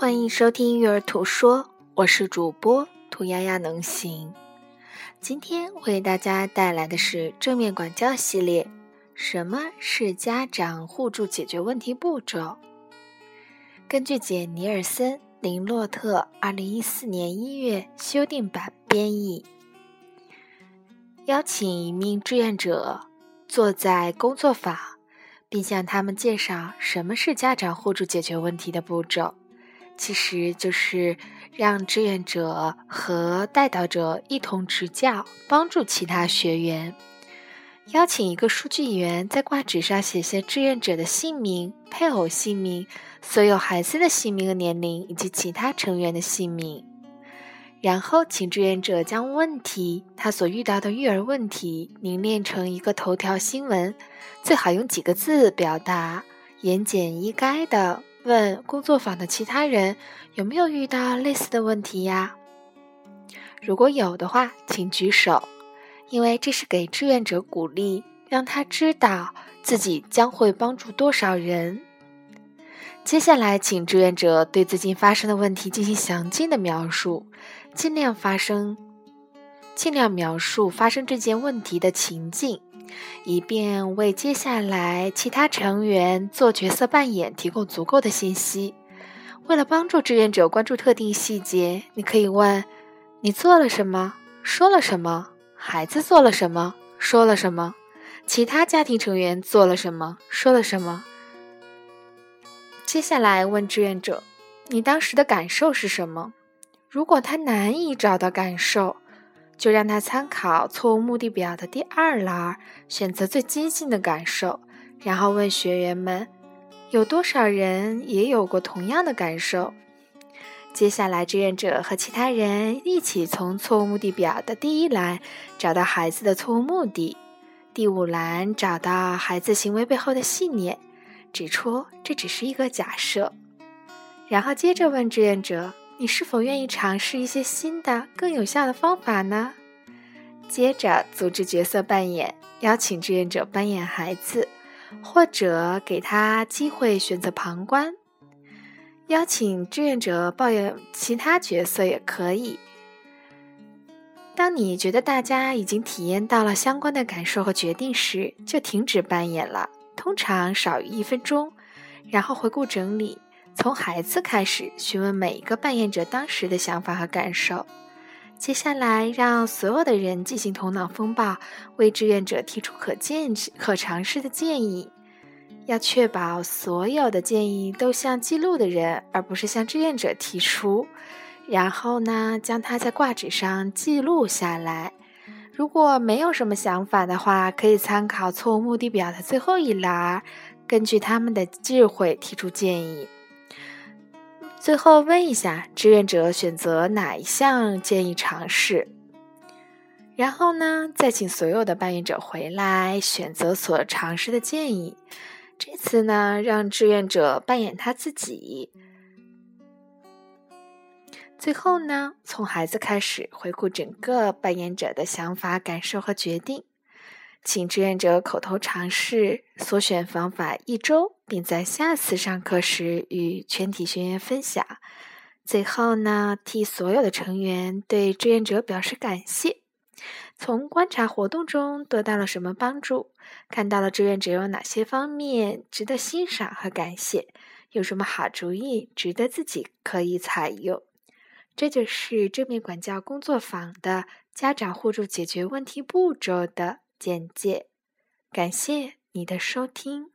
欢迎收听育儿图说，我是主播涂丫丫能行。今天为大家带来的是正面管教系列。什么是家长互助解决问题步骤？根据简·尼尔森·林洛特二零一四年一月修订版编译，邀请一名志愿者坐在工作坊，并向他们介绍什么是家长互助解决问题的步骤。其实就是让志愿者和带导者一同执教，帮助其他学员。邀请一个数据员在挂纸上写下志愿者的姓名、配偶姓名、所有孩子的姓名和年龄，以及其他成员的姓名。然后，请志愿者将问题他所遇到的育儿问题凝练成一个头条新闻，最好用几个字表达，言简意赅的。问工作坊的其他人有没有遇到类似的问题呀？如果有的话，请举手，因为这是给志愿者鼓励，让他知道自己将会帮助多少人。接下来，请志愿者对最近发生的问题进行详尽的描述，尽量发生，尽量描述发生这件问题的情境。以便为接下来其他成员做角色扮演提供足够的信息。为了帮助志愿者关注特定细节，你可以问：“你做了什么？说了什么？孩子做了什么？说了什么？其他家庭成员做了什么？说了什么？”接下来问志愿者：“你当时的感受是什么？”如果他难以找到感受，就让他参考错误目的表的第二栏，选择最接近的感受，然后问学员们：有多少人也有过同样的感受？接下来，志愿者和其他人一起从错误目的表的第一栏找到孩子的错误目的，第五栏找到孩子行为背后的信念，指出这只是一个假设，然后接着问志愿者。你是否愿意尝试一些新的、更有效的方法呢？接着组织角色扮演，邀请志愿者扮演孩子，或者给他机会选择旁观。邀请志愿者抱怨其他角色也可以。当你觉得大家已经体验到了相关的感受和决定时，就停止扮演了，通常少于一分钟，然后回顾整理。从孩子开始询问每一个扮演者当时的想法和感受，接下来让所有的人进行头脑风暴，为志愿者提出可见可尝试的建议。要确保所有的建议都向记录的人，而不是向志愿者提出。然后呢，将它在挂纸上记录下来。如果没有什么想法的话，可以参考错误目的表的最后一栏，根据他们的智慧提出建议。最后问一下，志愿者选择哪一项建议尝试？然后呢，再请所有的扮演者回来选择所尝试的建议。这次呢，让志愿者扮演他自己。最后呢，从孩子开始回顾整个扮演者的想法、感受和决定。请志愿者口头尝试所选方法一周，并在下次上课时与全体学员分享。最后呢，替所有的成员对志愿者表示感谢。从观察活动中得到了什么帮助？看到了志愿者有哪些方面值得欣赏和感谢？有什么好主意值得自己可以采用？这就是正面管教工作坊的家长互助解决问题步骤的。简介，感谢你的收听。